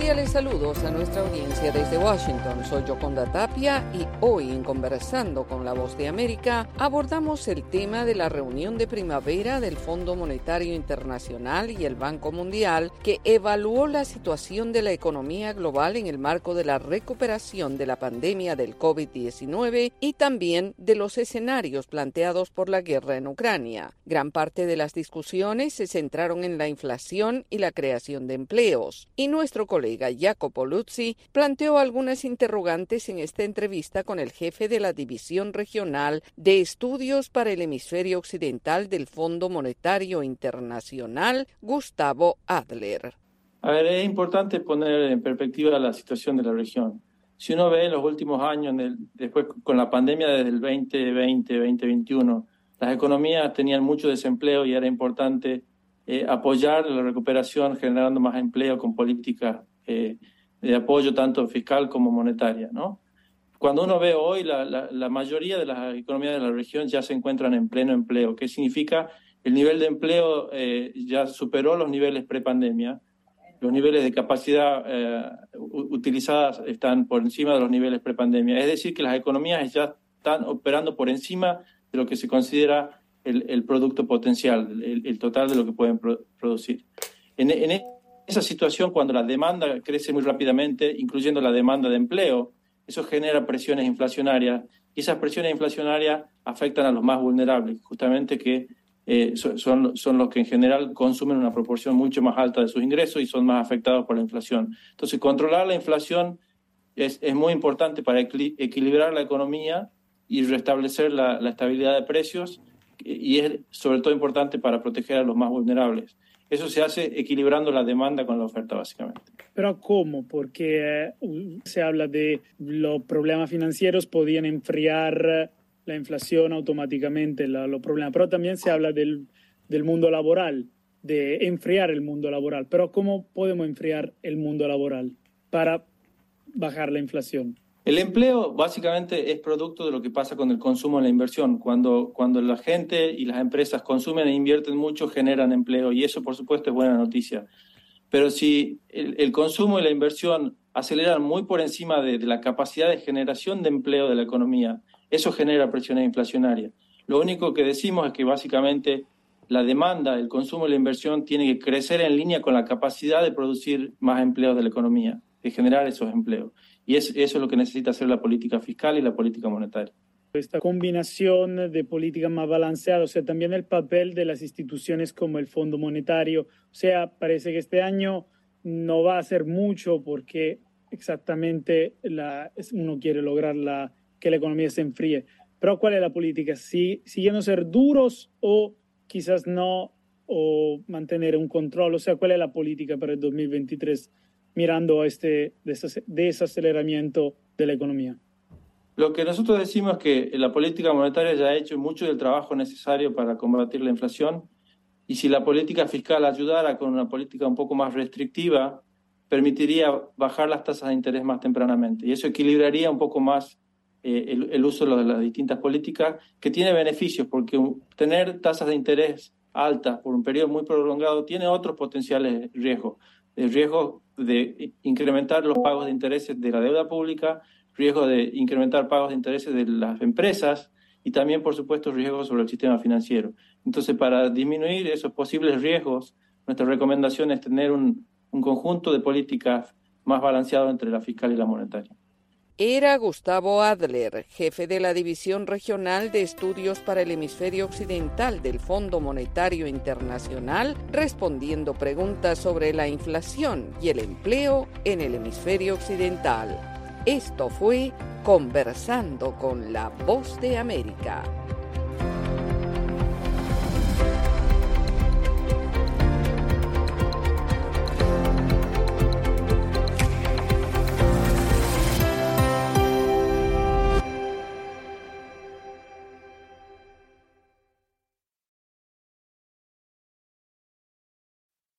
Cordiales saludos a nuestra audiencia desde Washington. Soy Yoconda Tapia y hoy en Conversando con la Voz de América abordamos el tema de la reunión de primavera del Fondo Monetario Internacional y el Banco Mundial que evaluó la situación de la economía global en el marco de la recuperación de la pandemia del COVID-19 y también de los escenarios planteados por la guerra en Ucrania. Gran parte de las discusiones se centraron en la inflación y la creación de empleos y nuestro colega Jacopo Luzzi planteó algunas interrogantes en esta entrevista con el jefe de la División Regional de Estudios para el Hemisferio Occidental del Fondo Monetario Internacional, Gustavo Adler. A ver, es importante poner en perspectiva la situación de la región. Si uno ve en los últimos años, después con la pandemia desde el 2020, 2021, las economías tenían mucho desempleo y era importante eh, apoyar la recuperación generando más empleo con políticas eh, de apoyo tanto fiscal como monetaria. ¿no? Cuando uno ve hoy, la, la, mayoría de las economías de la región ya se encuentran en pleno empleo. ¿Qué significa? El nivel de empleo eh, ya superó los niveles prepandemia. Los niveles de capacidad utilizadas están por encima de los niveles prepandemia. Es decir, que las economías ya están operando por encima de lo que se considera el, producto potencial, el, total de lo que pueden producir. En, esa situación, cuando la demanda crece muy rápidamente, incluyendo la demanda de empleo, eso genera presiones inflacionarias y esas presiones inflacionarias afectan a los más vulnerables, justamente que eh, son, son los que en general consumen una proporción mucho más alta de sus ingresos y son más afectados por la inflación. Entonces, controlar la inflación es, es muy importante para equilibrar la economía y restablecer la, la estabilidad de precios y es sobre todo importante para proteger a los más vulnerables. Eso se hace equilibrando la demanda con la oferta, básicamente. Pero ¿cómo? Porque eh, se habla de los problemas financieros podían enfriar la inflación automáticamente, los problemas, pero también se habla del, del mundo laboral, de enfriar el mundo laboral. Pero ¿cómo podemos enfriar el mundo laboral para bajar la inflación? El empleo básicamente es producto de lo que pasa con el consumo y la inversión. Cuando, cuando la gente y las empresas consumen e invierten mucho, generan empleo y eso por supuesto es buena noticia. Pero si el, consumo y la inversión aceleran muy por encima de, la capacidad de generación de empleo de la economía, eso genera presiones inflacionarias. Lo único que decimos es que básicamente la demanda, el consumo y la inversión tienen que crecer en línea con la capacidad de producir más empleos de la economía, de generar esos empleos. Y eso es lo que necesita hacer la política fiscal y la política monetaria. Esta combinación de políticas más balanceadas, o sea, también el papel de las instituciones como el Fondo Monetario, o sea, parece que este año no va a ser mucho porque exactamente la, uno quiere lograr que la economía se enfríe. Pero ¿cuál es la política? ¿Si, ¿Siguiendo ser duros o quizás no, o mantener un control? O sea, ¿cuál es la política para el 2023? Mirando este desaceleramiento de la economía? Lo que nosotros decimos es que la política monetaria ya ha hecho mucho del trabajo necesario para combatir la inflación y si la política fiscal ayudara con una política un poco más restrictiva, permitiría bajar las tasas de interés más tempranamente y eso equilibraría un poco más eh, el, el, uso de las distintas políticas que tiene beneficios porque tener tasas de interés altas por un periodo muy prolongado tiene otros potenciales riesgos el riesgo de incrementar los pagos de intereses de la deuda pública, riesgo de incrementar pagos de intereses de las empresas y también, por supuesto, riesgos sobre el sistema financiero. Entonces, para disminuir esos posibles riesgos, nuestra recomendación es tener un, un conjunto de políticas más balanceado entre la fiscal y la monetaria era Gustavo Adler, jefe de la División Regional de Estudios para el Hemisferio Occidental del Fondo Monetario Internacional, respondiendo preguntas sobre la inflación y el empleo en el hemisferio occidental. Esto fue Conversando con la Voz de América.